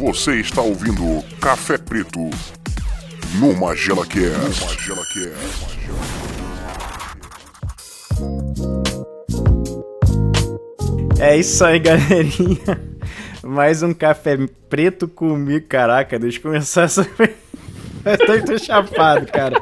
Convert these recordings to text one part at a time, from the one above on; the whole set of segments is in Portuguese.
Você está ouvindo Café Preto no Magela Cast. Magela Cast. É isso aí, galerinha. Mais um café preto comigo. Caraca, deixa eu começar essa. eu tô chapado, cara.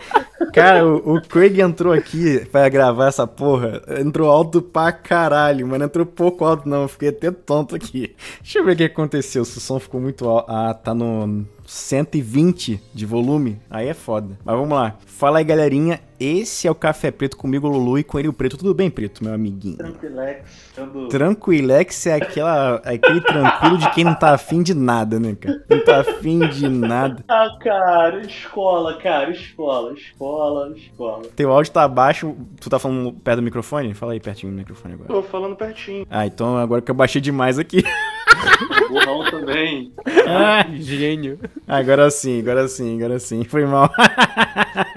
Cara, o, o, Craig entrou aqui pra gravar essa porra. Entrou alto pra caralho, mas não entrou pouco alto, não. Eu fiquei até tonto aqui. Deixa eu ver o que aconteceu. Se o som ficou muito alto. Ah, tá no 120 de volume. Aí é foda. Mas vamos lá. Fala aí, galerinha. Esse é o Café Preto comigo, Lulu, e com ele o Preto. Tudo bem, Preto, meu amiguinho? Tranquilex. Ando... Tranquilex é aquela, aquele tranquilo de quem não tá afim de nada, né, cara? Não tá afim de nada. Ah, cara, escola, cara, escola, escola, escola. Teu áudio tá baixo, tu tá falando perto do microfone? Fala aí pertinho do microfone agora. Tô falando pertinho. Ah, então agora que eu baixei demais aqui. Burrão também. Ah, gênio. Agora sim, agora sim, agora sim. Foi mal.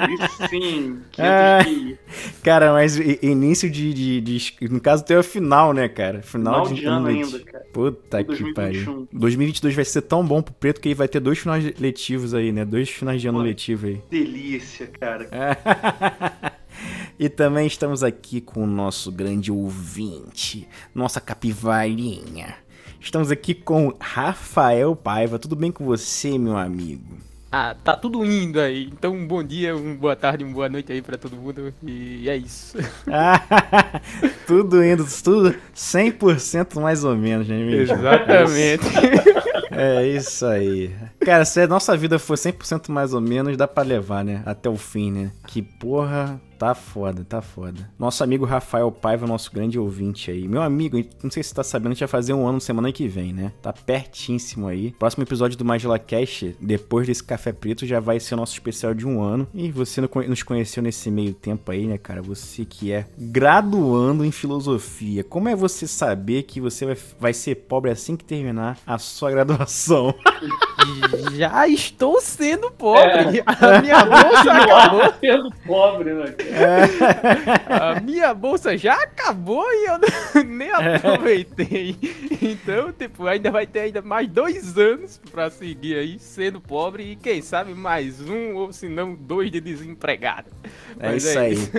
E sim, ah, Cara, mas início de, de, de, No caso, teu é final, né, cara? Final, final de, de ano ainda, cara. Puta que pariu. 2022 vai ser tão bom pro Preto que ele vai ter dois finais letivos aí, né? Dois finais de ano Pô, letivo aí. Delícia, cara. E também estamos aqui com o nosso grande ouvinte, nossa capivarinha. Estamos aqui com Rafael Paiva. Tudo bem com você, meu amigo? Ah, tá tudo indo aí. Então, um bom dia, uma boa tarde, uma boa noite aí para todo mundo. E é isso. tudo indo, tudo 100% mais ou menos, né, mesmo? Exatamente. É isso aí. Cara, se a nossa vida for 100% mais ou menos, dá para levar, né? Até o fim, né? Que porra, Tá foda, tá foda. Nosso amigo Rafael Paiva, nosso grande ouvinte aí. Meu amigo, não sei se você tá sabendo, a gente vai fazer um ano semana que vem, né? Tá pertíssimo aí. Próximo episódio do Magela Cash, depois desse Café Preto, já vai ser o nosso especial de um ano. E você nos conheceu nesse meio tempo aí, né, cara? Você que é graduando em filosofia. Como é você saber que você vai, vai ser pobre assim que terminar a sua graduação? Já estou sendo pobre. É. A minha bolsa acabou. sendo pobre, né? a minha bolsa já acabou e eu nem aproveitei. Então, tipo, ainda vai ter ainda mais dois anos pra seguir aí sendo pobre e quem sabe mais um ou se não dois de desempregado. É Mas isso é aí. Isso.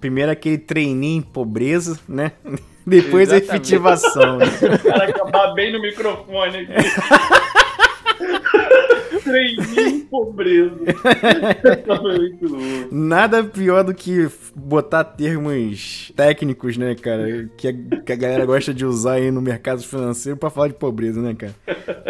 Primeiro aquele treininho em pobreza, né? Depois Exatamente. a efetivação. Né? O cara acabar bem no microfone aqui. Treininho pobreza. Nada pior do que botar termos técnicos, né, cara? Que a, que a galera gosta de usar aí no mercado financeiro pra falar de pobreza, né, cara?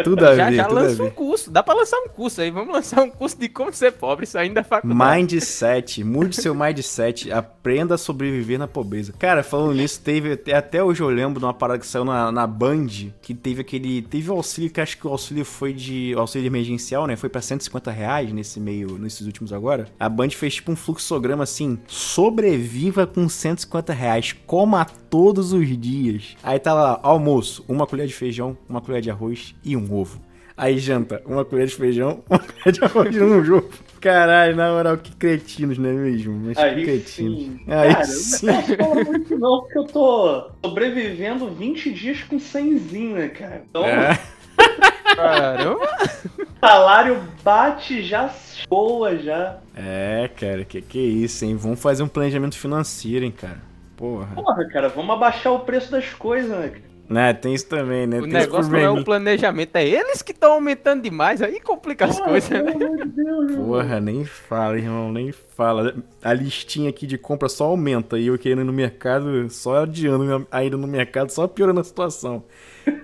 Tudo a já, ver. Já tudo lança um curso. Dá pra lançar um curso aí. Vamos lançar um curso de como ser pobre saindo da faculdade. Mindset. Mude seu mindset. Aprenda a sobreviver na pobreza. Cara, falando nisso, teve. Até hoje eu lembro de uma parada que saiu na, na Band, que teve aquele. Teve o auxílio, que acho que o auxílio foi de. auxílio emergencial, né? Foi pra 150 reais nesse meio, nesses últimos agora. A Band fez tipo um fluxograma assim: sobreviva com 150 reais, coma todos os dias. Aí tava lá, almoço, uma colher de feijão, uma colher de arroz e um ovo. Aí janta, uma colher de feijão, uma colher de arroz e um ovo. Caralho, na moral, que cretinos, não é mesmo? Mas Aí que cretinos. Sim. Aí Cara, sim. Eu não falo muito não, porque eu tô sobrevivendo 20 dias com 100 né, cara? Então... É. Caramba! Salário bate já boa já. É, cara, que que é isso, hein? Vamos fazer um planejamento financeiro, hein, cara. Porra. Porra, cara, vamos abaixar o preço das coisas, né, cara? Né, tem isso também, né? O tem negócio não é o planejamento, é eles que estão aumentando demais, aí complica as coisas, né? Porra, nem fala, irmão, nem fala. A listinha aqui de compra só aumenta e eu querendo ir no mercado, só adiando a ida no mercado, só piorando a situação.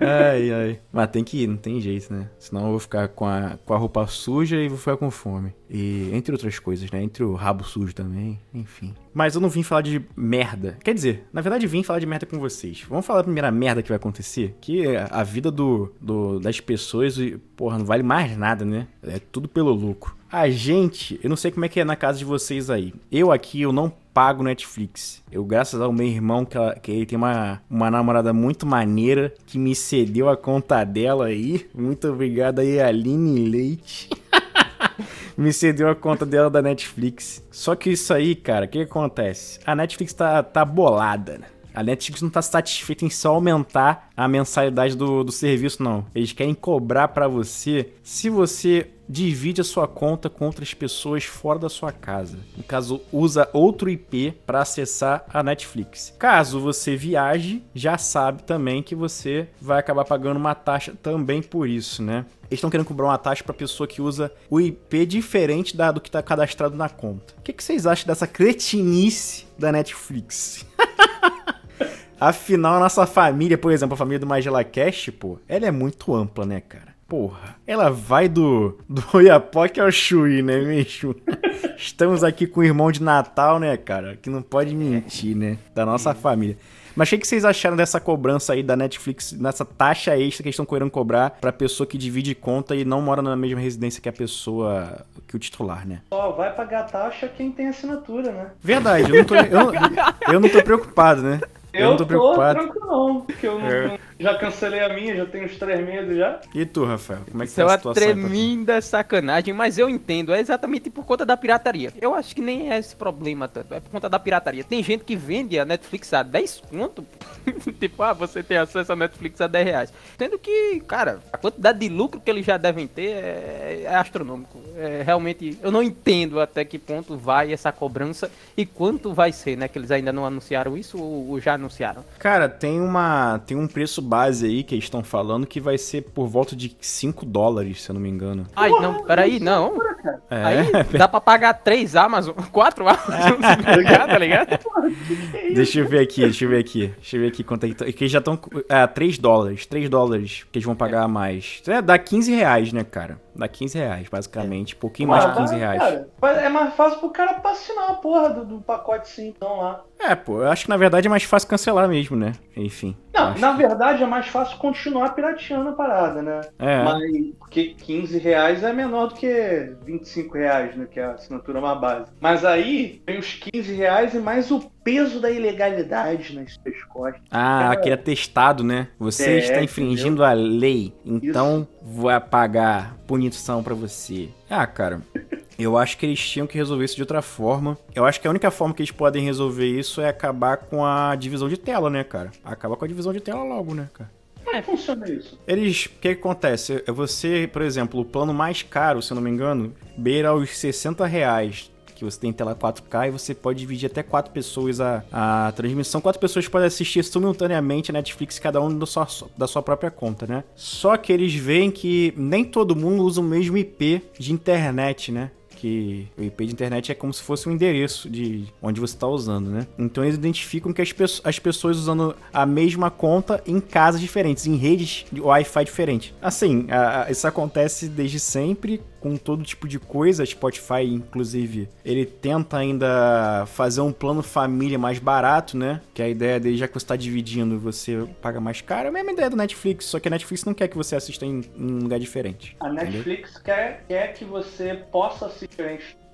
Ai, ai. Mas tem que ir, não tem jeito, né? Senão eu vou ficar com a, com a roupa suja e vou ficar com fome. E entre outras coisas, né? Entre o rabo sujo também, enfim. Mas eu não vim falar de merda. Quer dizer, na verdade vim falar de merda com vocês. Vamos falar da primeira merda que vai acontecer? Que a vida do, do das pessoas, porra, não vale mais nada, né? É tudo pelo lucro. A gente, eu não sei como é que é na casa de vocês aí. Eu aqui, eu não pago Netflix. Eu, graças ao meu irmão, que, ela, que ele tem uma, uma namorada muito maneira, que me cedeu a conta dela aí. Muito obrigado aí, Aline Leite. me cedeu a conta dela da Netflix. Só que isso aí, cara, o que, que acontece? A Netflix tá, tá bolada, né? A Netflix não tá satisfeita em só aumentar a mensalidade do, do serviço, não. Eles querem cobrar para você se você divide a sua conta com outras pessoas fora da sua casa. No caso, usa outro IP para acessar a Netflix. Caso você viaje, já sabe também que você vai acabar pagando uma taxa também por isso, né? Eles estão querendo cobrar uma taxa para pessoa que usa o IP diferente da, do que está cadastrado na conta. O que, que vocês acham dessa cretinice da Netflix? Afinal, a nossa família, por exemplo, a família do Magela Cash, pô, ela é muito ampla, né, cara? Porra, ela vai do, do Oiapoque ao Chuí, né, mesmo? Estamos aqui com o irmão de Natal, né, cara? Que não pode mentir, né? Da nossa família. Mas o que, que vocês acharam dessa cobrança aí da Netflix, nessa taxa extra que eles estão querendo cobrar pra pessoa que divide conta e não mora na mesma residência que a pessoa, que o titular, né? Só vai pagar taxa quem tem assinatura, né? Verdade, eu não tô, eu, eu não tô preocupado, né? Eu, eu não tô preocupado. Tô não, porque eu não, é. Já cancelei a minha, já tenho uns três meses já. E tu, Rafael? Como é que Isso tá a situação? É uma tremenda sacanagem, mas eu entendo, é exatamente por conta da pirataria. Eu acho que nem é esse problema tanto, é por conta da pirataria. Tem gente que vende a Netflix a 10 conto, tipo, ah, você tem acesso a Netflix a 10 reais. Tendo que, cara, a quantidade de lucro que eles já devem ter é, é astronômico. É, realmente, eu não entendo até que ponto vai essa cobrança e quanto vai ser, né? Que eles ainda não anunciaram isso ou, ou já anunciaram? Cara, tem uma tem um preço base aí que eles estão falando que vai ser por volta de 5 dólares, se eu não me engano. Ai, não, peraí, não. É. Aí dá pra pagar 3 Amazon, 4 Amazon, tá ligado? Tá ligado? Deixa eu ver aqui, deixa eu ver aqui. Deixa eu ver aqui quanto é que, que eles já estão. É, 3 dólares. 3 dólares que eles vão pagar a mais. É, dá 15 reais, né, cara? Dá 15 reais, basicamente. Um pouquinho mais de 15 reais. Cara, é mais fácil pro cara assinar a porra do, do pacote sim, então lá. É, pô, eu acho que na verdade é mais fácil cancelar mesmo, né? Enfim. Não, na verdade é mais fácil continuar pirateando a parada, né? É. Mas porque 15 reais é menor do que 25 reais, né? Que é a assinatura mais básica. Mas aí tem os 15 reais e mais o peso da ilegalidade nas suas costas. Ah, Cara, aqui é testado, né? Você é, está infringindo entendeu? a lei, então Isso. vou pagar punição para você. Ah, cara. Eu acho que eles tinham que resolver isso de outra forma. Eu acho que a única forma que eles podem resolver isso é acabar com a divisão de tela, né, cara? Acabar com a divisão de tela logo, né, cara? Como é que funciona isso? Eles. O que, acontece? É você, por exemplo, o plano mais caro, se eu não me engano, beira os 60 reais que você tem tela 4K e você pode dividir até quatro pessoas a, a transmissão. Quatro pessoas podem assistir simultaneamente a Netflix, cada um da sua, da sua própria conta, né? Só que eles veem que nem todo mundo usa o mesmo IP de internet, né? Que o IP de internet é como se fosse um endereço de onde você está usando, né? Então eles identificam que as, pe as pessoas usando a mesma conta em casas diferentes, em redes de Wi-Fi diferentes. Assim, a, a, isso acontece desde sempre com todo tipo de coisa. Spotify, inclusive, ele tenta ainda fazer um plano família mais barato, né? Que a ideia dele, já que você está dividindo, você paga mais caro. É a mesma ideia do Netflix, só que a Netflix não quer que você assista em, em um lugar diferente. A Netflix quer, quer que você possa assistir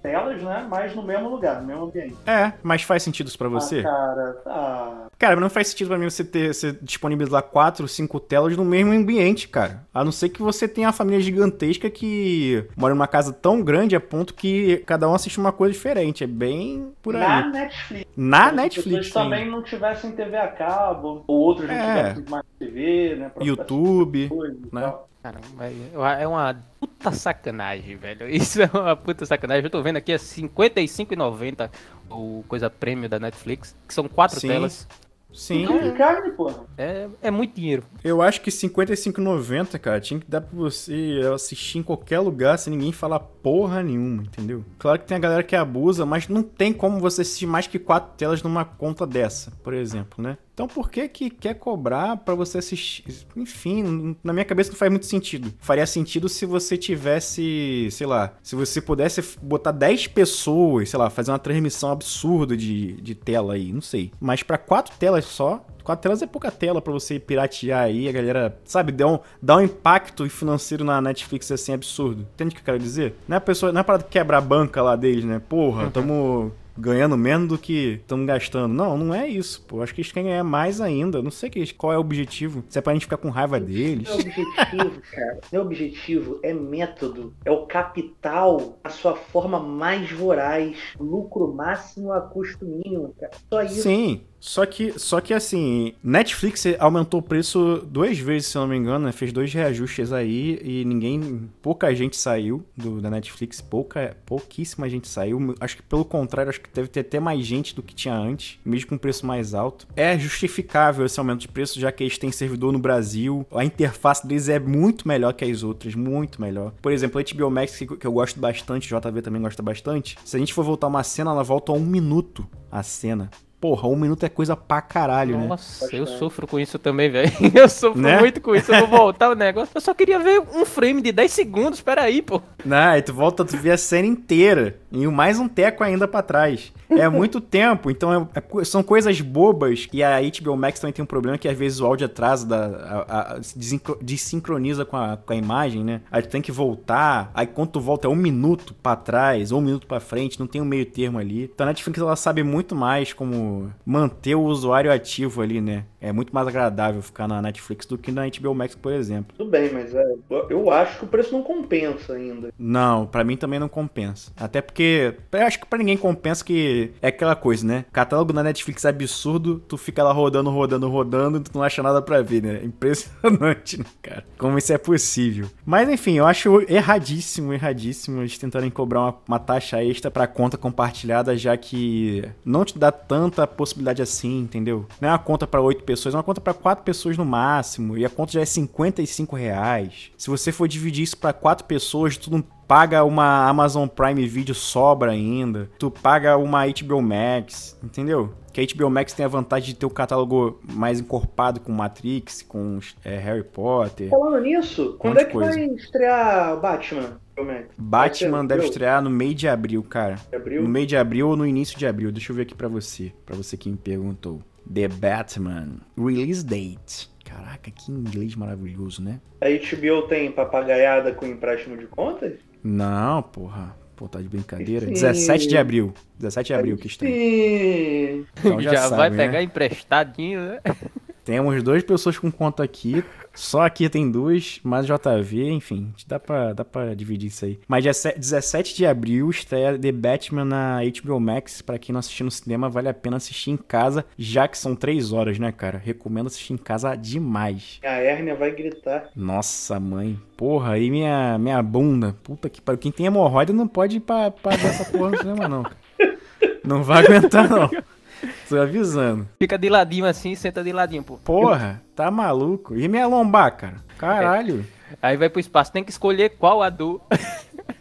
telas, né? Mas no mesmo lugar, no mesmo ambiente. É, mas faz sentido isso pra você? Ah, cara, ah. Cara, não faz sentido pra mim você ter você disponibilizar quatro, cinco telas no mesmo ambiente, cara. A não ser que você tenha uma família gigantesca que mora numa casa tão grande a ponto que cada um assiste uma coisa diferente. É bem por aí. Na Netflix. Na Netflix. Se também não tivessem TV a cabo, ou outros não é. tivessem mais TV, né? YouTube, né? Tal. Caramba, é uma puta sacanagem, velho. Isso é uma puta sacanagem. Eu tô vendo aqui é 55,90 o coisa prêmio da Netflix, que são quatro Sim. telas. Sim. Não, carne, porra. É, é muito dinheiro. Eu acho que 55,90, cara, tinha que dar pra você assistir em qualquer lugar sem ninguém falar porra nenhuma, entendeu? Claro que tem a galera que abusa, mas não tem como você assistir mais que quatro telas numa conta dessa, por exemplo, né? Então por que que quer cobrar para você assistir? Enfim, na minha cabeça não faz muito sentido. Faria sentido se você tivesse, sei lá, se você pudesse botar 10 pessoas, sei lá, fazer uma transmissão absurda de, de tela aí, não sei. Mas para quatro telas só, quatro telas é pouca tela para você piratear aí, a galera, sabe, dá um, dá um impacto financeiro na Netflix assim absurdo. Entende o que eu quero dizer? Não é a pessoa, não é para quebrar a banca lá deles, né? Porra, uhum. tamo ganhando menos do que estamos gastando. Não, não é isso, pô. Acho que eles querem ganhar mais ainda. Não sei qual é o objetivo. Se é pra gente ficar com raiva deles. É objetivo, cara. É objetivo, é método. É o capital, a sua forma mais voraz. Lucro máximo a custo mínimo, cara. Só isso. Sim. Só que, só que assim, Netflix aumentou o preço duas vezes, se não me engano, né? Fez dois reajustes aí e ninguém. Pouca gente saiu do, da Netflix, pouca, pouquíssima gente saiu. Acho que pelo contrário, acho que deve ter até mais gente do que tinha antes, mesmo com um preço mais alto. É justificável esse aumento de preço, já que eles têm servidor no Brasil. A interface deles é muito melhor que as outras, muito melhor. Por exemplo, a HBO Max, que, que eu gosto bastante, o JV também gosta bastante. Se a gente for voltar uma cena, ela volta a um minuto a cena. Porra, um minuto é coisa pra caralho, né? Nossa, eu sofro com isso também, velho. Eu sofro né? muito com isso. Eu vou voltar o negócio. Eu só queria ver um frame de 10 segundos, peraí, pô. Não, aí tu volta, tu vê a cena inteira. E mais um teco ainda pra trás. É muito tempo, então é, é, são coisas bobas. E a HBO Max também tem um problema que às vezes o áudio atrasa, da, a, a, se desincroniza com a, com a imagem, né? Aí tu tem que voltar. Aí quando tu volta é um minuto pra trás, ou um minuto pra frente, não tem um meio termo ali. Então a Netflix ela sabe muito mais como manter o usuário ativo ali, né? É muito mais agradável ficar na Netflix do que na HBO Max, por exemplo. Tudo bem, mas é, eu acho que o preço não compensa ainda. Não, para mim também não compensa. Até porque eu acho que para ninguém compensa que é aquela coisa, né? Catálogo na Netflix é absurdo, tu fica lá rodando, rodando, rodando, tu não acha nada para ver, né? Impressionante, né, cara? Como isso é possível. Mas enfim, eu acho erradíssimo, erradíssimo eles tentarem cobrar uma, uma taxa extra para conta compartilhada, já que não te dá tanta possibilidade assim, entendeu? Não é uma conta para oito pessoas pessoas, é uma conta para quatro pessoas no máximo, e a conta já é 55 reais. Se você for dividir isso para quatro pessoas, tu não paga uma Amazon Prime Video, sobra ainda. Tu paga uma HBO Max, entendeu? Que a HBO Max tem a vantagem de ter o catálogo mais encorpado com Matrix, com é, Harry Potter. Falando nisso, quando é que coisa. vai estrear Batman? Batman deve estrear no meio de abril, cara. Abril? No meio de abril ou no início de abril. Deixa eu ver aqui para você, para você que me perguntou. The Batman Release Date. Caraca, que inglês maravilhoso, né? A HBO tem papagaiada com empréstimo de contas? Não, porra. Pô, tá de brincadeira. Sim. 17 de abril. 17 de abril que estreia. Então já, já sabe, vai pegar né? emprestadinho, né? Temos duas pessoas com conta aqui. Só aqui tem duas, mais JV, enfim, dá pra, dá pra dividir isso aí. Mas 17 de abril estreia The Batman na HBO Max. Pra quem não assistiu no cinema, vale a pena assistir em casa, já que são três horas, né, cara? Recomendo assistir em casa demais. A hérnia vai gritar. Nossa, mãe. Porra, aí minha, minha bunda. Puta que pariu. Quem tem hemorroida não pode ir pra, pra ver essa porra no cinema, não. Não vai aguentar, não. Tô avisando. Fica de ladinho assim, senta de ladinho, pô. Porra, tá maluco. E minha lombar, cara? Caralho. É. Aí vai pro espaço, tem que escolher qual a.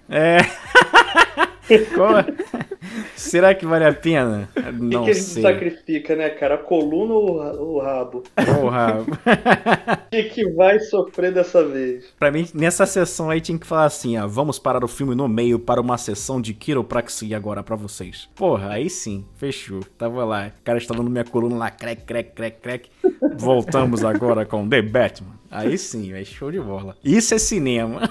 É. qual... Será que vale a pena? Não que, que a gente sei. sacrifica, né, cara? A coluna ou o rabo? O rabo. O que, que vai sofrer dessa vez? Pra mim, nessa sessão aí tinha que falar assim, ah, vamos parar o filme no meio para uma sessão de quiropraxia agora para vocês. Porra, aí sim, fechou. Tava lá, o cara está dando minha coluna lá, crec, crec, crec, crec. Voltamos agora com The Batman. Aí sim, é show de bola. Isso é cinema.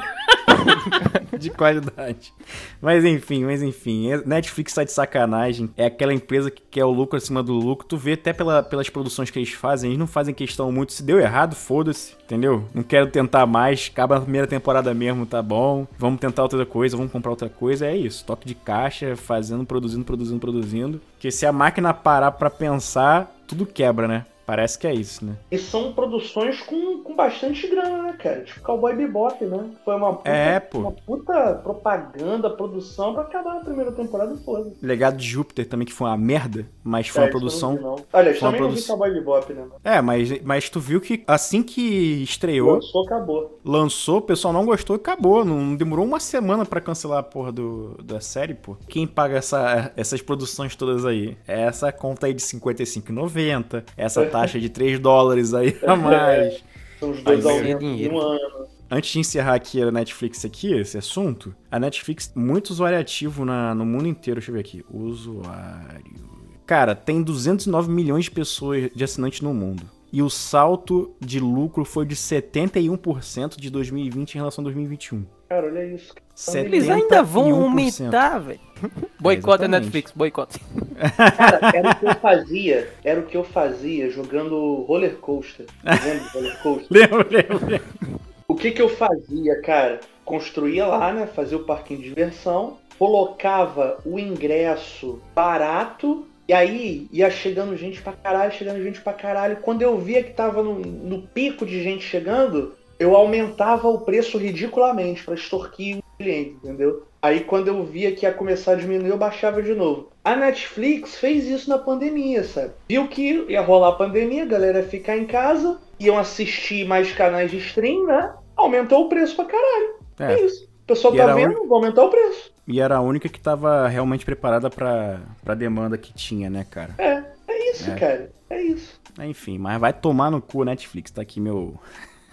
de qualidade. Mas enfim, mas enfim. É, Netflix tá de sacanagem. É aquela empresa que quer o lucro acima do lucro. Tu vê até pela, pelas produções que eles fazem, eles não fazem questão muito. Se deu errado, foda-se, entendeu? Não quero tentar mais. Acaba a primeira temporada mesmo, tá bom. Vamos tentar outra coisa, vamos comprar outra coisa. É isso. Toque de caixa, fazendo, produzindo, produzindo, produzindo. Porque se a máquina parar pra pensar, tudo quebra, né? Parece que é isso, né? E são produções com, com bastante grana, né, cara? Tipo Cowboy Bebop, né? Foi uma puta, é, pô. uma puta propaganda, produção pra acabar a primeira temporada toda. Legado de Júpiter também, que foi uma merda, mas foi é, uma produção... Não Olha, também produ... não vi Cowboy Bebop, né? É, mas, mas tu viu que assim que estreou... Lançou, acabou. Lançou, o pessoal não gostou e acabou. Não demorou uma semana pra cancelar a porra do, da série, pô. Quem paga essa, essas produções todas aí? É essa conta aí de 55,90, essa taxa de 3 dólares aí a mais. São os dois aumentos um ano. Antes de encerrar aqui a Netflix aqui, esse assunto, a Netflix, muito usuário ativo na, no mundo inteiro. Deixa eu ver aqui. Usuário. Cara, tem 209 milhões de pessoas de assinantes no mundo. E o salto de lucro foi de 71% de 2020 em relação a 2021. Cara, olha isso. Eles ainda vão aumentar, velho. Boicote a Netflix, boicote. Cara, era o que eu fazia, era o que eu fazia jogando roller coaster. Lembra roller coaster? lembro, lembro, lembro. O que que eu fazia, cara? Construía lá, né? Fazia o parquinho de diversão, colocava o ingresso barato E aí ia chegando gente pra caralho, chegando gente pra caralho. Quando eu via que tava no, no pico de gente chegando, eu aumentava o preço ridiculamente para extorquir o cliente, entendeu? Aí quando eu via que ia começar a diminuir, eu baixava de novo. A Netflix fez isso na pandemia, sabe? Viu que ia rolar a pandemia, a galera ia ficar em casa, iam assistir mais canais de stream, né? Aumentou o preço pra caralho. É, é isso. O pessoal tá vendo, un... vai aumentar o preço. E era a única que tava realmente preparada pra, pra demanda que tinha, né, cara? É, é isso, é. cara. É isso. Enfim, mas vai tomar no cu Netflix, tá aqui meu.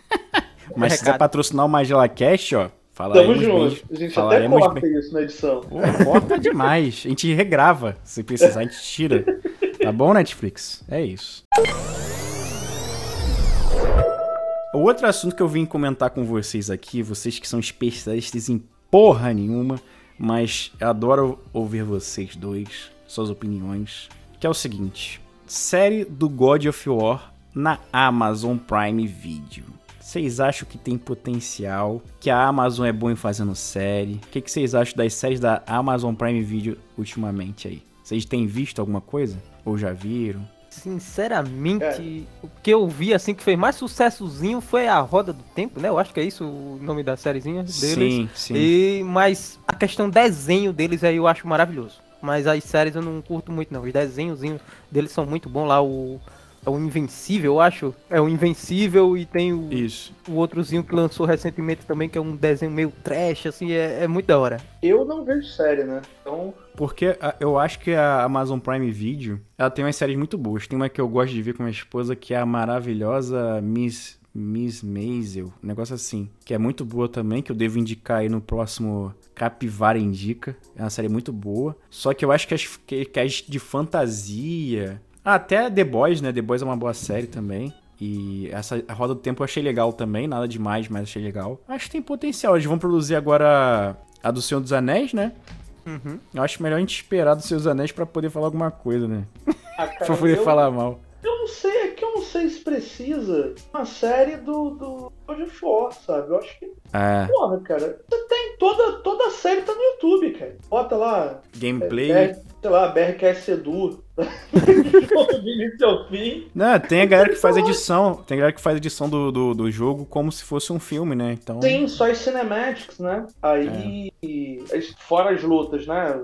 mas se quiser patrocinar o Magela Cash, ó, Falaremos Tamo junto. A gente até corta bem. isso na edição. Pô, corta demais. A gente regrava. Se precisar, a gente tira. Tá bom, Netflix? É isso. O outro assunto que eu vim comentar com vocês aqui, vocês que são especialistas em porra nenhuma, mas eu adoro ouvir vocês dois, suas opiniões, que é o seguinte: série do God of War na Amazon Prime Video. Vocês acham que tem potencial? Que a Amazon é boa em fazendo série? O que, que vocês acham das séries da Amazon Prime Video ultimamente aí? Vocês têm visto alguma coisa? Ou já viram? Sinceramente, é. o que eu vi assim que fez mais sucessozinho foi a Roda do Tempo, né? Eu acho que é isso o nome da sériezinha deles. Sim, sim. E, mas a questão desenho deles aí eu acho maravilhoso. Mas as séries eu não curto muito não. Os desenhozinhos deles são muito bons lá. O é o Invencível, eu acho. É o Invencível e tem o, Isso. o outrozinho que lançou recentemente também, que é um desenho meio trash, assim, é, é muito da hora. Eu não vejo série, né? Então. Porque eu acho que a Amazon Prime Video, ela tem umas séries muito boas. Tem uma que eu gosto de ver com minha esposa, que é a maravilhosa Miss Miss Maisel, um negócio assim, que é muito boa também, que eu devo indicar aí no próximo Capivara Indica. É uma série muito boa. Só que eu acho que as, que, que as de fantasia, até The Boys, né? The Boys é uma boa série também. E essa a Roda do Tempo eu achei legal também, nada demais, mas achei legal. Acho que tem potencial. Eles vão produzir agora a do Senhor dos Anéis, né? Uhum. Eu acho melhor a gente esperar do Senhor dos Anéis pra poder falar alguma coisa, né? Ah, cara, pra poder eu, falar mal. Eu não sei, é que eu não sei se precisa uma série do, do God of War, sabe? Eu acho que. É. Porra, cara. Você tem toda, toda a série tá no YouTube, cara. Bota lá. Gameplay. É, sei lá, BRKS Edu. Início ao fim. Não, tem a galera que faz edição. Tem a galera que faz edição do, do, do jogo como se fosse um filme, né? Então... Sim, só as cinematics, né? Aí, é. fora as lutas, né?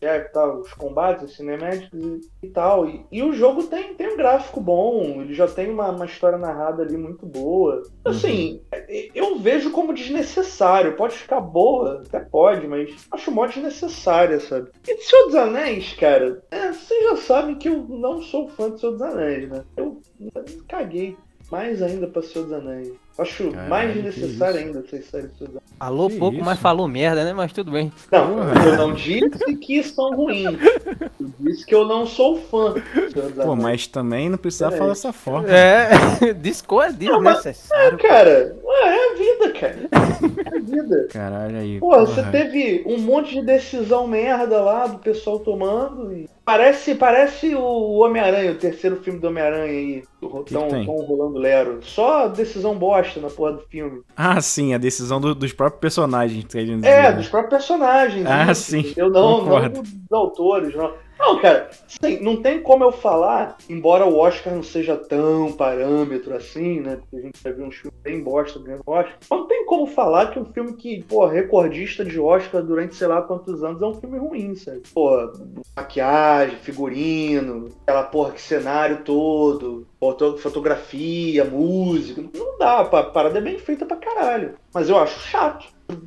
É, tá, os combates, as cinematics e, e tal. E, e, o jogo tem, tem um gráfico bom, ele já tem uma, uma história narrada ali muito boa. Assim, uhum. eu vejo como desnecessário. Pode ficar boa, até pode, mas acho mó desnecessária, sabe? E Senhor dos Anéis, cara, é, vocês já sabem que eu não sou fã do Senhor dos Anéis, né? Eu, caguei mais ainda pra Senhor dos Anéis. Acho Caralho, mais necessário ainda essas séries do Senhor dos Anéis. Falou que pouco, isso? mas falou merda, né? Mas tudo bem. Não, eu não disse que são ruins. Eu disse que eu não sou fã. Pô, mas também não precisava é. falar dessa forma. É, discorda, desnecessário. É, cara, é a vida, cara. É a vida. Caralho aí. Pô, porra. você teve um monte de decisão merda lá do pessoal tomando e Parece, parece o Homem-Aranha, o terceiro filme do Homem-Aranha aí. Tão, tão rolando Lero. Só decisão bosta na porra do filme. Ah, sim, a decisão do, dos próprios personagens. É, dizer, né? dos próprios personagens. Ah, isso, sim. Eu não, não dos autores, não. Não, cara, assim, não tem como eu falar, embora o Oscar não seja tão parâmetro assim, né? Porque a gente já viu uns filmes bem bosta ganhando Oscar. Não tem como falar que um filme que, pô, recordista de Oscar durante sei lá quantos anos é um filme ruim, sabe? Pô, maquiagem, figurino, aquela porra que cenário todo, fotografia, música. Não dá, a parada é bem feita pra caralho. Mas eu acho chato,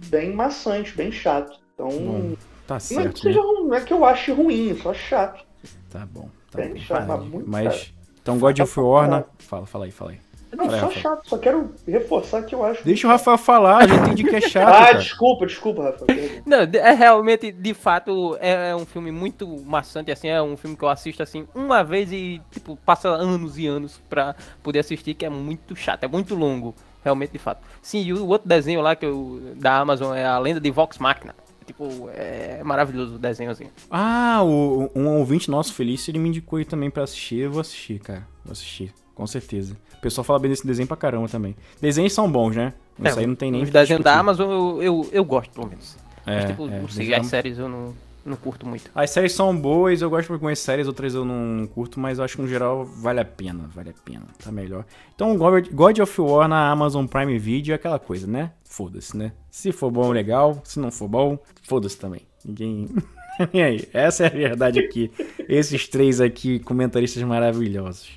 bem maçante, bem chato. Então. Hum. Tá certo. Não é, que seja, né? não é que eu ache ruim, só chato. Tá bom. Tá Bem bom. chato, mas muito Mas. Chato. Então, God of War, né? Fala, fala aí, fala aí. Não, fala só aí, chato, só quero reforçar que eu acho. Deixa o Rafael falar, a gente entende que é chato. ah, cara. desculpa, desculpa, Rafael. Não, é realmente, de fato, é, é um filme muito maçante, assim, é um filme que eu assisto assim uma vez e, tipo, passa anos e anos pra poder assistir, que é muito chato, é muito longo, realmente, de fato. Sim, e o outro desenho lá que eu, da Amazon é a lenda de Vox Machina. Tipo, é maravilhoso o desenhozinho. Ah, o, um ouvinte nosso, Felício, ele me indicou aí também pra assistir. Eu vou assistir, cara. Vou assistir, com certeza. O pessoal fala bem desse desenho pra caramba também. Desenhos são bons, né? Isso é, aí não tem nem. Os desenhos da Amazon eu, eu, eu gosto, pelo menos. É, Mas, tipo, é, as séries eu não. Não curto muito. As séries são boas, eu gosto de algumas séries, outras eu não curto, mas acho que no geral vale a pena, vale a pena, tá melhor. Então, God of War na Amazon Prime Video é aquela coisa, né? Foda-se, né? Se for bom, legal. Se não for bom, foda-se também. Ninguém. e aí? Essa é a verdade aqui. Esses três aqui, comentaristas maravilhosos.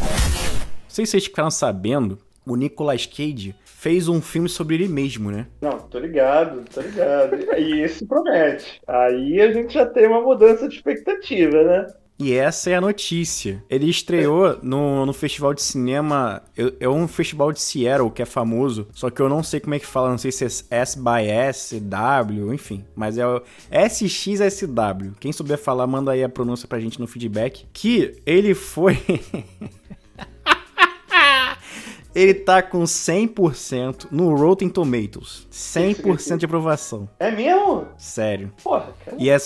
Não sei se vocês ficaram sabendo, o Nicolas Cage fez um filme sobre ele mesmo, né? Não, tô ligado, tô ligado. E esse promete. Aí a gente já tem uma mudança de expectativa, né? E essa é a notícia. Ele estreou no, no festival de cinema. É um festival de Seattle que é famoso. Só que eu não sei como é que fala. Não sei se é S by S, W, enfim. Mas é o SXSW. Quem souber falar, manda aí a pronúncia pra gente no feedback. Que ele foi. Ele tá com 100% no Rotten Tomatoes. 100% de aprovação. É mesmo? Sério. Porra, cara. E é,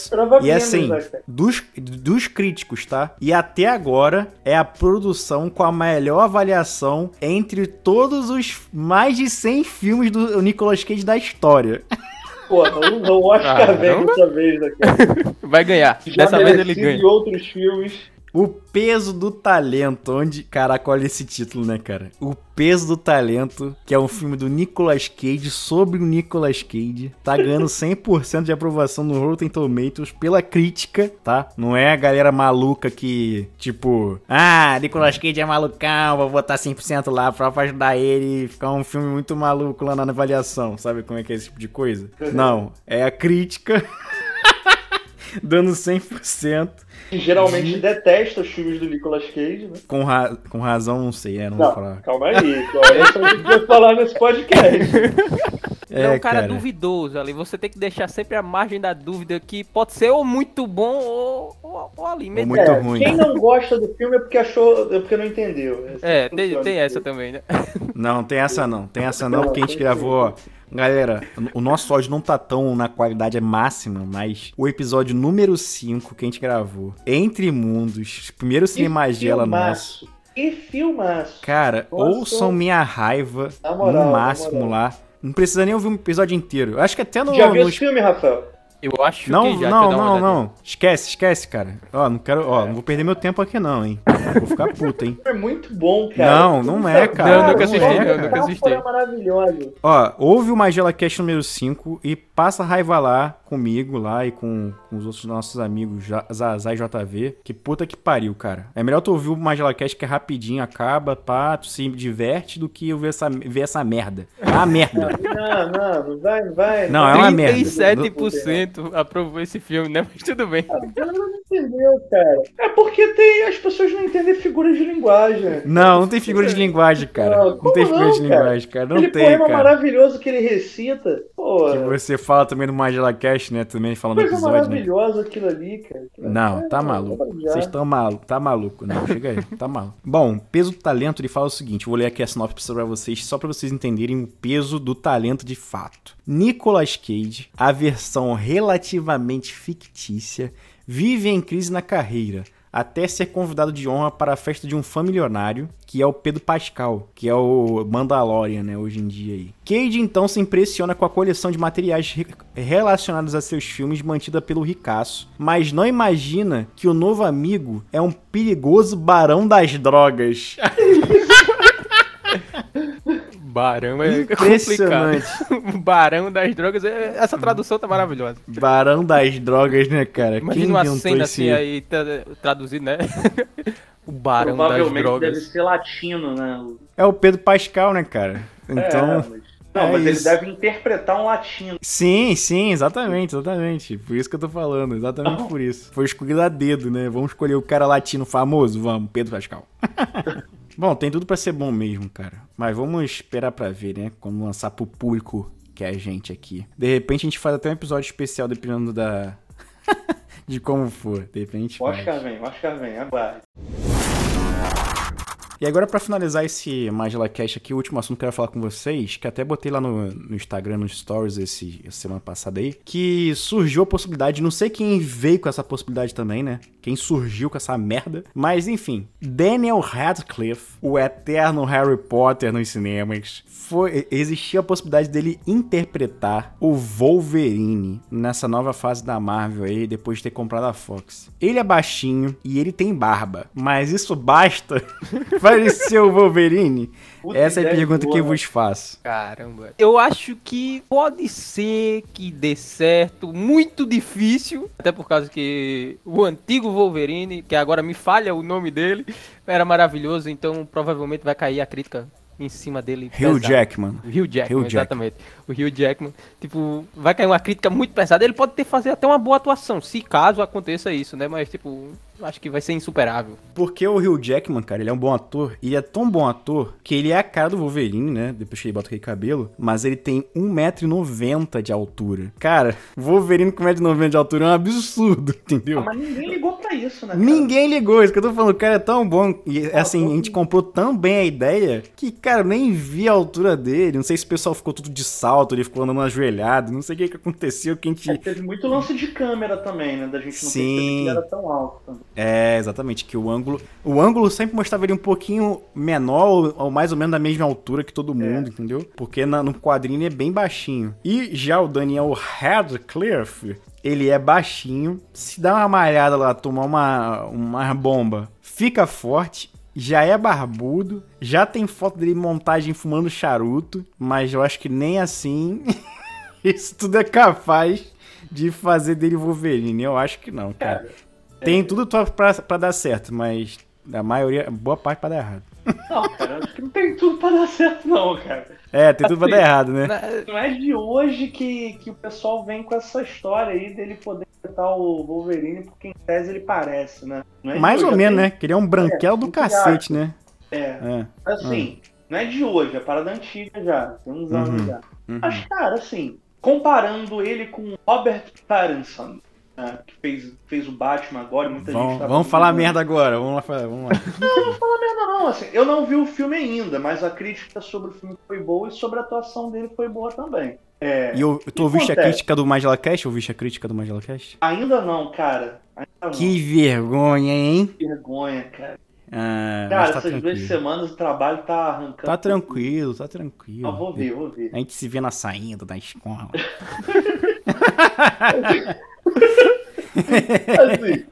e é assim, dos, dos críticos, tá? E até agora é a produção com a melhor avaliação entre todos os mais de 100 filmes do Nicolas Cage da história. Porra, o Oscar vem dessa vez, né, cara? Vai ganhar. Já Dessa vez ele ganha. Outros filmes. O peso do talento, onde. Caraca, olha esse título, né, cara? O peso do talento, que é um filme do Nicolas Cage sobre o Nicolas Cage, tá ganhando 100% de aprovação no Rotten Tomatoes pela crítica, tá? Não é a galera maluca que, tipo, ah, Nicolas Cage é malucão, vou botar 100% lá pra ajudar ele e ficar um filme muito maluco lá na avaliação. Sabe como é que é esse tipo de coisa? Não, é a crítica dando 100% que geralmente de... detesta os filmes do Nicolas Cage, né? Com, ra... com razão, não sei, é, não, não vou falar. Calma aí, olha só o que vai falar nesse podcast. É, é um cara, cara, duvidoso ali. Você tem que deixar sempre a margem da dúvida que pode ser ou muito bom ou, ou, ou ali mesmo. Muito é, ruim. Quem não gosta do filme é porque achou, é porque não entendeu. Essa é, tem, tem essa também, né? Não, tem essa não. Tem essa não, porque a gente gravou, ó, Galera, o nosso áudio não tá tão na qualidade máxima, mas o episódio número 5 que a gente gravou, Entre Mundos, primeiro Cinemagela nosso. Que filmaço! Cara, Nossa. ouçam minha raiva moral, no máximo lá. Não precisa nem ouvir um episódio inteiro. acho que até no. Já viu no... esse filme, Rafael? Eu acho não, que já Não, não, não. Esquece, esquece, cara. Ó, não quero. Ó, não vou perder meu tempo aqui, não, hein. Vou ficar puto, hein. É muito bom, cara. Não, não é, cara. Não, eu nunca assisti, eu nunca assisti. É maravilhoso. Ó, ouve o Magela Cast número 5 e passa raiva lá comigo lá e com, com os outros nossos amigos Zazá e JV. Que puta que pariu, cara. É melhor tu ouvir o Magela Cast que é rapidinho, acaba, pá, tu se diverte do que eu ver essa, ver essa merda. É uma merda. Não, não, vai, vai. Não, é uma merda. 37% aprovou esse filme, né? Mas tudo bem. Ah, não entendeu, cara. É porque tem, as pessoas não entendem figuras de linguagem. Não, não tem figura de linguagem, cara. Não, não tem figura de linguagem, cara. Não Aquele tem, poema cara. maravilhoso que ele recita. Pô. Que você fala também no Magela Cast, né? Também falando do episódio. Coisa maravilhosa né? aquilo ali, cara. Não, é, tá maluco. Vocês estão maluco, tá maluco. Não, chega aí, tá maluco. Bom, peso do talento, ele fala o seguinte: vou ler aqui a sinopse pra vocês, só pra vocês entenderem o peso do talento de fato. Nicolas Cage, a versão relativamente fictícia, vive em crise na carreira até ser convidado de honra para a festa de um fã milionário, que é o Pedro Pascal, que é o Mandalorian, né, hoje em dia aí. Cage então se impressiona com a coleção de materiais re relacionados a seus filmes mantida pelo ricaço, mas não imagina que o novo amigo é um perigoso barão das drogas. Barão é Impressionante. complicado. Barão das drogas, é, essa tradução tá maravilhosa. Barão das drogas, né, cara? Imagina uma cena esse... assim aí, traduzido, né? o Barão das drogas. deve ser latino, né? É o Pedro Pascal, né, cara? Então... É, mas... Não, é mas isso. ele deve interpretar um latino. Sim, sim, exatamente, exatamente. Por isso que eu tô falando, exatamente por isso. Foi escolhido a dedo, né? Vamos escolher o cara latino famoso? Vamos, Pedro Pascal. Bom, tem tudo para ser bom mesmo, cara. Mas vamos esperar para ver, né? Como lançar pro público que é a gente aqui. De repente a gente faz até um episódio especial dependendo da. de como for. De repente. Oscar vem, o Oscar vem, aguarde. E agora, para finalizar esse Magela Cash aqui, o último assunto que eu quero falar com vocês, que até botei lá no, no Instagram, nos stories, esse, essa semana passada aí, que surgiu a possibilidade, não sei quem veio com essa possibilidade também, né? Quem surgiu com essa merda. Mas, enfim, Daniel Radcliffe, o eterno Harry Potter nos cinemas, foi, existia a possibilidade dele interpretar o Wolverine nessa nova fase da Marvel aí, depois de ter comprado a Fox. Ele é baixinho e ele tem barba, mas isso basta parecer o Wolverine? Puta Essa é a pergunta boa, que eu vos faço. Caramba. Eu acho que pode ser que dê certo, muito difícil, até por causa que o antigo Wolverine, que agora me falha o nome dele, era maravilhoso, então provavelmente vai cair a crítica em cima dele. Hugh pesado. Jackman. Hugh Jackman, Hugh exatamente. Jackman. O Hugh Jackman, tipo, vai cair uma crítica muito pesada. Ele pode ter fazer até uma boa atuação, se caso aconteça isso, né? Mas, tipo, acho que vai ser insuperável. Porque o Hugh Jackman, cara, ele é um bom ator. E é tão bom ator que ele é a cara do Wolverine, né? Depois que ele bota aquele cabelo. Mas ele tem 1,90m de altura. Cara, Wolverine com 1,90m de altura é um absurdo, entendeu? Ah, mas ninguém ligou pra isso, né? Cara? Ninguém ligou. Isso que eu tô falando. O cara é tão bom. E assim, a gente comprou tão bem a ideia que, cara, nem vi a altura dele. Não sei se o pessoal ficou tudo de salto, ele ficou andando ajoelhado. Não sei o que, que aconteceu. Que a gente... É, teve muito lance de câmera também, né? Da gente não Sim. perceber que ele era tão alto também. É, exatamente, que o ângulo. O ângulo sempre mostrava ele um pouquinho menor, ou, mais ou menos da mesma altura que todo mundo, é. entendeu? Porque na, no quadrinho ele é bem baixinho. E já o Daniel Radcliffe, ele é baixinho. Se dá uma malhada lá, tomar uma, uma bomba, fica forte. Já é barbudo, já tem foto dele em montagem fumando charuto, mas eu acho que nem assim isso tudo é capaz de fazer dele Wolverine. Eu acho que não, cara. Tem tudo pra, pra, dar certo, mas a maioria, boa parte pra dar errado. Não, cara, acho que não tem tudo pra dar certo, não, cara. É, tem tudo assim, pra dar errado, né? Não é de hoje que, que o pessoal vem com essa história aí dele poder interpretar o Wolverine, porque em tese ele parece, né? É Mais ou menos, né? Que ele é um branquelo é, do cacete, né? É. é. Assim, ah. não é de hoje, é parada antiga já. Tem uns anos uhum. já. Uhum. Mas, cara, assim, comparando ele com Robert Pattinson, que fez, fez o Batman agora, muita vamos, gente tá Vamos falar merda agora, vamos lá. Vamos lá. não, não vou falar merda não, assim, eu não vi o filme ainda, mas a crítica sobre o filme foi boa e sobre a atuação dele foi boa também. É, e eu, tu ouviste a crítica do Magela Cast? Ouviste a crítica do Magela Cast? Ainda não, cara. Ainda não. Que vergonha, hein? Que vergonha, cara. Ah, cara, tá essas tranquilo. duas semanas o trabalho tá arrancando. Tá tranquilo, tá tranquilo. Ah, vou ver, vou ver. A gente se vê na saída da escola. assim,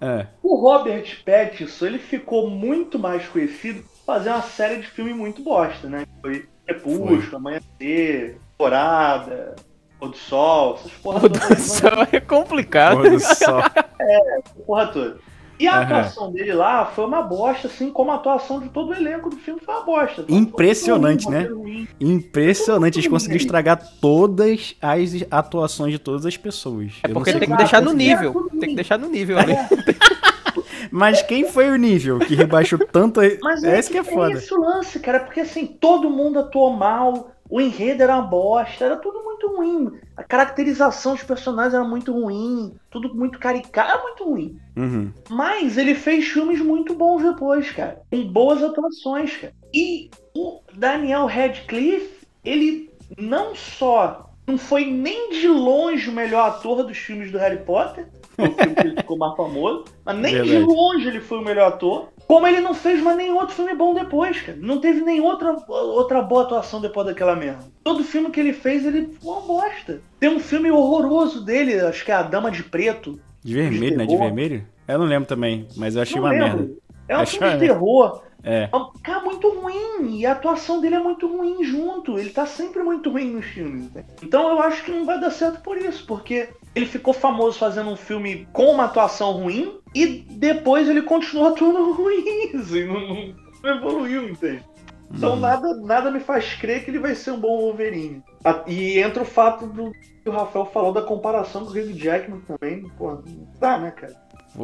é. O Robert Pattinson ele ficou muito mais conhecido por fazer uma série de filmes muito bosta, né? Foi República, Amanhecer, Temporada, Pôr do Sol, essas porra Pôr do Sol é complicado. Pôr do Sol. É, porra toda. E a uhum. atuação dele lá foi uma bosta, assim como a atuação de todo o elenco do filme foi uma bosta. Impressionante, ruim, né? Impressionante. Eles conseguiram estragar todas as atuações de todas as pessoas. É porque tem que deixar no nível. Tem que deixar no nível ali. Mas quem foi o nível que rebaixou tanto? Mas é, é esse que é foda. É esse o lance, cara, porque assim, todo mundo atuou mal, o enredo era uma bosta, era tudo muito ruim. A caracterização dos personagens era muito ruim, tudo muito caricato, era muito ruim. Uhum. Mas ele fez filmes muito bons depois, cara. Com boas atuações, cara. E o Daniel Radcliffe, ele não só não foi nem de longe o melhor ator dos filmes do Harry Potter, o filme que ele ficou mais famoso, mas nem Verdade. de longe ele foi o melhor ator. Como ele não fez mais nenhum outro filme bom depois, cara. Não teve nem outra, outra boa atuação depois daquela merda. Todo filme que ele fez, ele foi uma bosta. Tem um filme horroroso dele, acho que é A Dama de Preto. De vermelho, de né? De vermelho? Eu não lembro também, mas eu achei não uma lembro. merda. É um Achei filme de terror. É. é cara, muito ruim. E a atuação dele é muito ruim junto. Ele tá sempre muito ruim nos filmes. Né? Então eu acho que não vai dar certo por isso, porque ele ficou famoso fazendo um filme com uma atuação ruim e depois ele continuou atuando ruim, assim, não, não evoluiu, entende? Então uhum. nada, nada me faz crer que ele vai ser um bom Wolverine. E entra o fato do que o Rafael falou da comparação com o Hugh Jackman também. Pô, não dá, né, cara?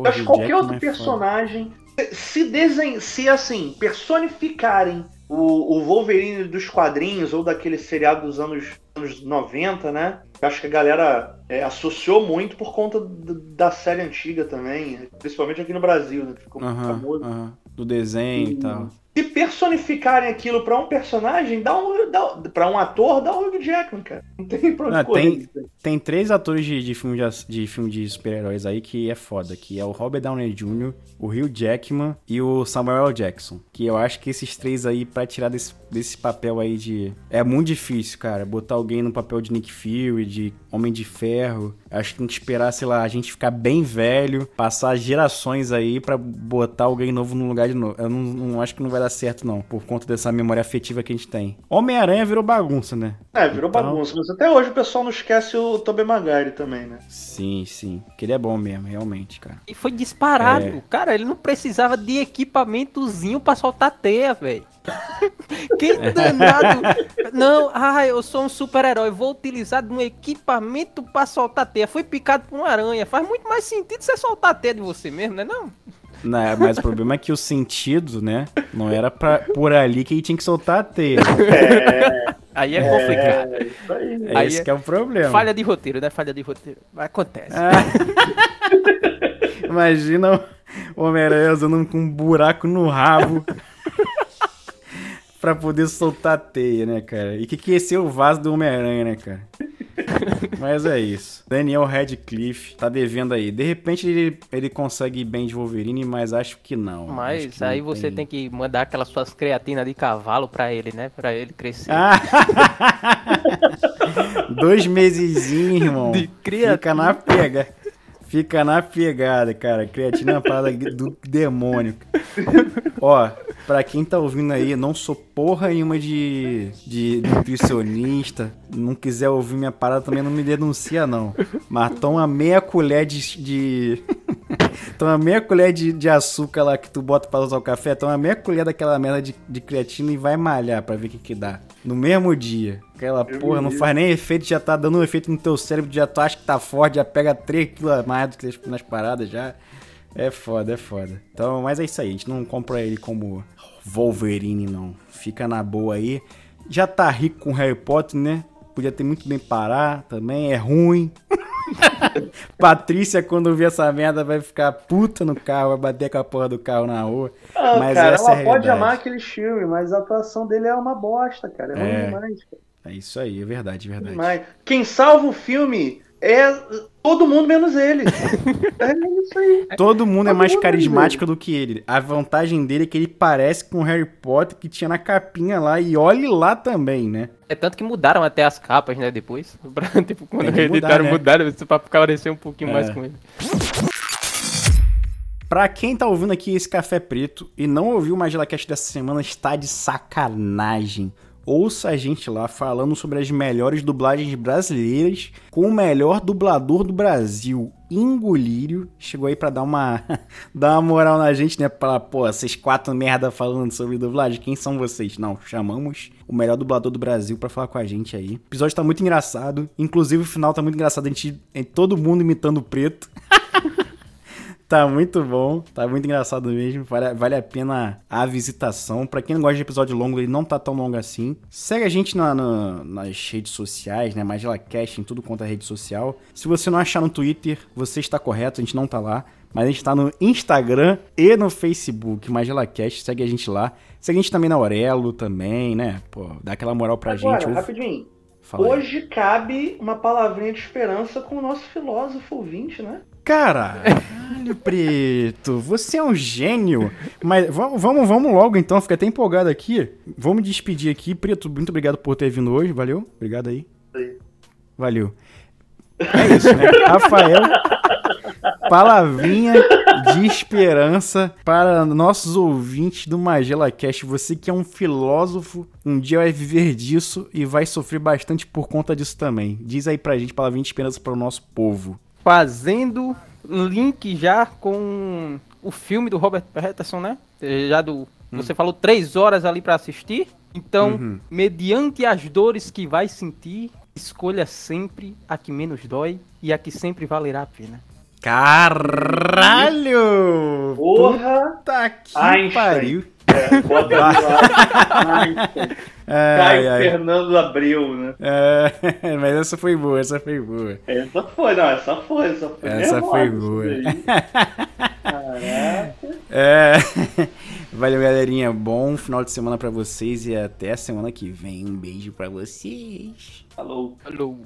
Acho que qualquer outro é personagem, se, desen... se assim, personificarem o, o Wolverine dos quadrinhos ou daquele seriado dos anos, anos 90, né? Eu acho que a galera é, associou muito por conta da série antiga também, principalmente aqui no Brasil, né? ficou -huh, famoso. Do desenho e, e tal. Se personificarem aquilo pra um personagem, dá um, dá, pra um ator, dá um Hugh Jackman, cara. Não tem Não, tem, tem três atores de, de filme de, de, filme de super-heróis aí que é foda, que é o Robert Downey Jr., o Hugh Jackman e o Samuel. Jackson. Que eu acho que esses três aí, pra tirar desse, desse papel aí de... É muito difícil, cara, botar alguém no papel de Nick Fury, de Homem de Ferro. Acho que tem que esperar, sei lá, a gente ficar bem velho, passar gerações aí pra botar alguém novo no lugar de novo. Eu não, não acho que não vai dar certo, não, por conta dessa memória afetiva que a gente tem. Homem-Aranha virou bagunça, né? É, virou então... bagunça, mas até hoje o pessoal não esquece o Tobey Maguire também, né? Sim, sim. Que ele é bom mesmo, realmente, cara. E foi disparado. É. Cara, ele não precisava de equipamentozinho pra soltar teia, velho. Quem danado. Não, ah, eu sou um super-herói. Vou utilizar um equipamento pra soltar teia. Fui picado por uma aranha. Faz muito mais sentido você soltar teia de você mesmo, né? Não? Não, mas o problema é que o sentido, né? Não era pra, por ali que ele tinha que soltar a teia. É, aí é complicado. É, isso aí. É aí esse é, que é o problema. Falha de roteiro, né? Falha de roteiro. Acontece. Ah. Imagina o Homem-Aranha usando com um buraco no rabo pra poder soltar a teia, né, cara? E que que esse é o vaso do Homem-Aranha, né, cara? Mas é isso. Daniel Radcliffe tá devendo aí. De repente ele, ele consegue ir bem de Wolverine, mas acho que não. Mas que aí não você tem... tem... que mandar aquelas suas creatinas de cavalo pra ele, né? Pra ele crescer. Ah. Dois meses, irmão. De creatina. Fica na pega. Fica na pegada, cara. Creatina é uma parada do demônio. Ó, pra quem tá ouvindo aí, não sou porra nenhuma de, de nutricionista. Não quiser ouvir minha parada, também não me denuncia, não. Mas toma meia colher de. de... toma meia colher de, de açúcar lá que tu bota pra usar o café. Toma meia colher daquela merda de, de creatina e vai malhar pra ver o que, que dá. No mesmo dia. Aquela eu porra não faz nem efeito, já tá dando um efeito no teu cérebro, já tu acha que tá forte, já pega 3 quilos a mais que nas paradas já. É foda, é foda. Então, mas é isso aí, a gente não compra ele como Wolverine, não. Fica na boa aí. Já tá rico com Harry Potter, né? Podia ter muito bem parar também, é ruim. Patrícia, quando ver essa merda, vai ficar puta no carro, vai bater com a porra do carro na rua. Ah, mas cara, ela é pode amar aquele filme, mas a atuação dele é uma bosta, cara. É, é. ruim demais, cara. É isso aí, é verdade, é verdade. Mas quem salva o filme é todo mundo menos ele. é isso aí. Todo mundo é todo é mais carismático do que ele. A vantagem dele é que ele parece com o Harry Potter que tinha na capinha lá e olhe lá também, né? É tanto que mudaram até as capas, né, depois. Pra, tipo, quando editaram, mudar, né? mudaram pra parecer um pouquinho é. mais com ele. Pra quem tá ouvindo aqui esse café preto e não ouviu o Magela Cast dessa semana, está de sacanagem ouça a gente lá falando sobre as melhores dublagens brasileiras com o melhor dublador do Brasil, Ingolírio. Chegou aí para dar uma dar uma moral na gente, né? Pra, pô, vocês quatro merda falando sobre dublagem, quem são vocês? Não, chamamos o melhor dublador do Brasil para falar com a gente aí. O episódio tá muito engraçado, inclusive o final tá muito engraçado, a gente, todo mundo imitando o preto. Tá muito bom, tá muito engraçado mesmo. Vale, vale a pena a visitação. Para quem não gosta de episódio longo, ele não tá tão longo assim. Segue a gente na, na, nas redes sociais, né? Magela Cast em tudo quanto é rede social. Se você não achar no Twitter, você está correto, a gente não tá lá. Mas a gente tá no Instagram e no Facebook, Magela Cast, segue a gente lá. Segue a gente também na Aurelo também, né? Pô, dá aquela moral pra Agora, gente. rapidinho. Hoje cabe uma palavrinha de esperança com o nosso filósofo ouvinte, né? Caralho, Preto, você é um gênio. Mas vamos, vamos logo então, fica até empolgado aqui. Vamos despedir aqui. Preto, muito obrigado por ter vindo hoje, valeu? Obrigado aí. Valeu. É isso, né? Rafael, palavrinha de esperança para nossos ouvintes do Magela Cast. Você que é um filósofo, um dia vai viver disso e vai sofrer bastante por conta disso também. Diz aí pra gente palavrinha de esperança para o nosso povo fazendo link já com o filme do Robert Pattinson, né? Já do. Hum. Você falou três horas ali para assistir. Então, uhum. mediante as dores que vai sentir, escolha sempre a que menos dói e a que sempre valerá a pena. Caralho! Porra! Puta que Einstein. pariu! É, bota é, Caio ai, Fernando Abreu, né? É, mas essa foi boa, essa foi boa. Essa foi, não, essa foi, essa foi. Essa foi boa. Caraca. É. Valeu, galerinha. Bom final de semana para vocês e até a semana que vem. Um beijo para vocês. Falou. Falou.